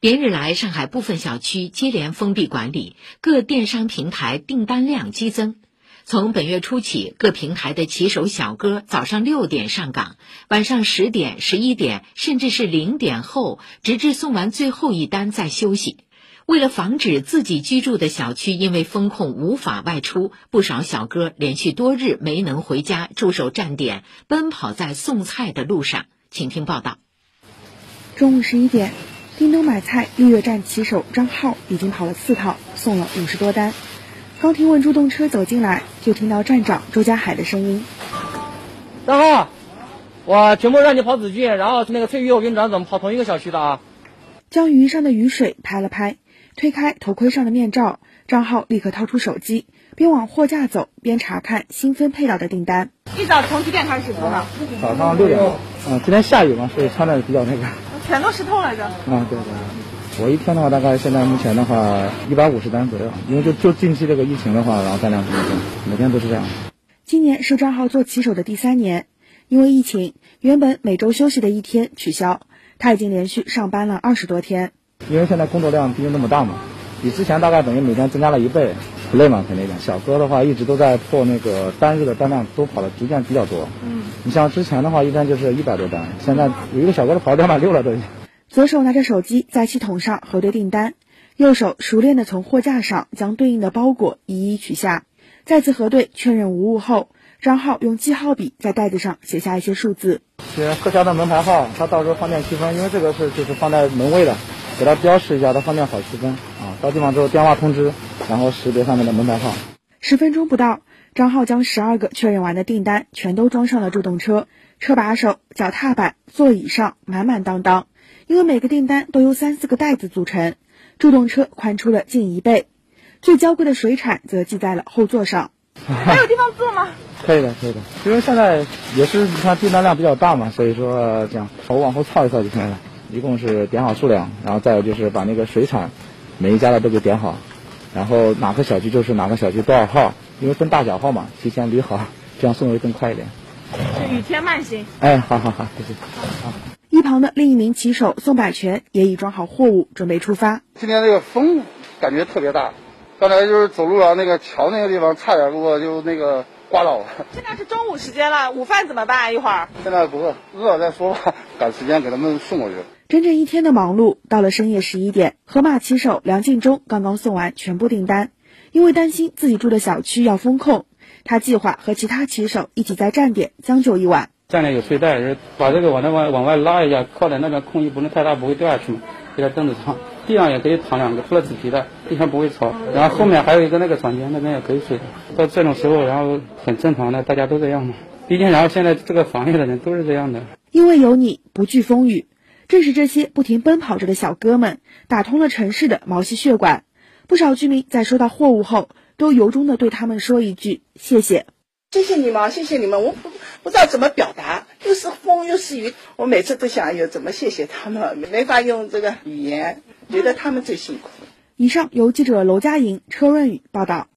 连日来，上海部分小区接连封闭管理，各电商平台订单量激增。从本月初起，各平台的骑手小哥早上六点上岗，晚上十点、十一点，甚至是零点后，直至送完最后一单再休息。为了防止自己居住的小区因为封控无法外出，不少小哥连续多日没能回家，驻守站点，奔跑在送菜的路上。请听报道。中午十一点，叮咚买菜绿月站骑手张浩已经跑了四趟，送了五十多单。刚停稳助动车走进来，就听到站长周家海的声音：“张浩，我全部让你跑紫郡，然后那个翠玉，我跟你讲怎么跑同一个小区的啊。”将鱼上的雨水拍了拍。推开头盔上的面罩，张浩立刻掏出手机，边往货架走边查看新分配到的订单。一早从几点开始播的？早上六点。嗯，今天下雨嘛，所以穿的比较那个。全都湿透了，这。啊，对对。我一天的话，大概现在目前的话一百五十单左右，因为就就近期这个疫情的话，然后单量比较多，每天都是这样。今年是张浩做骑手的第三年，因为疫情，原本每周休息的一天取消，他已经连续上班了二十多天。因为现在工作量毕竟那么大嘛，比之前大概等于每天增加了一倍，累嘛肯定的。小哥的话一直都在破那个单日的单量，都跑的逐渐比较多。嗯，你像之前的话一单就是一百多单，现在有一个小哥都跑两 百六了都已经。左手拿着手机在系统上核对订单，右手熟练的从货架上将对应的包裹一一取下，再次核对确认无误后，张浩用记号笔在袋子上写下一些数字。写各家的门牌号，他到时候方便区分，因为这个是就是放在门卫的。给它标识一下，它方便好区分啊。到地方之后电话通知，然后识别上面的门牌号。十分钟不到，张浩将十二个确认完的订单全都装上了助动车，车把手、脚踏板、座椅上满满当当。因为每个订单都由三四个袋子组成，助动车宽出了近一倍。最娇贵的水产则系在了后座上。还有地方坐吗？可以的，可以的。因为现在也是你看订单量比较大嘛，所以说这样我往后操一操就可以了。一共是点好数量，然后再有就是把那个水产，每一家的都给点好，然后哪个小区就是哪个小区多少号，因为分大小号嘛，提前捋好，这样送会更快一点。雨天慢行。哎，好好好，谢谢。好。一旁的另一名骑手宋百全也已装好货物，准备出发。今天这个风感觉特别大，刚才就是走路啊，那个桥那个地方差点给我就那个。挂到了。现在是中午时间了，午饭怎么办？一会儿。现在不饿，饿了再说吧。赶时间给他们送过去。整整一天的忙碌，到了深夜十一点，河马骑手梁敬忠刚刚送完全部订单。因为担心自己住的小区要封控，他计划和其他骑手一起在站点将就一晚。站点有睡袋，把这个往那往往外拉一下，靠在那边空隙不能太大，不会掉下去嘛。就在凳子上，地上也可以躺两个，铺了纸皮的，地上不会潮。然后后面还有一个那个房间，那边也可以睡。到这种时候，然后很正常的，大家都这样嘛。毕竟，然后现在这个行业的人都是这样的。因为有你，不惧风雨。正是这些不停奔跑着的小哥们，打通了城市的毛细血管。不少居民在收到货物后，都由衷的对他们说一句：“谢谢，谢谢你们，谢谢你们。”我不不知道怎么表达，又是风又是雨，我每次都想有怎么谢谢他们，没法用这个语言，觉得他们最辛苦。以上由记者娄佳莹、车润宇报道。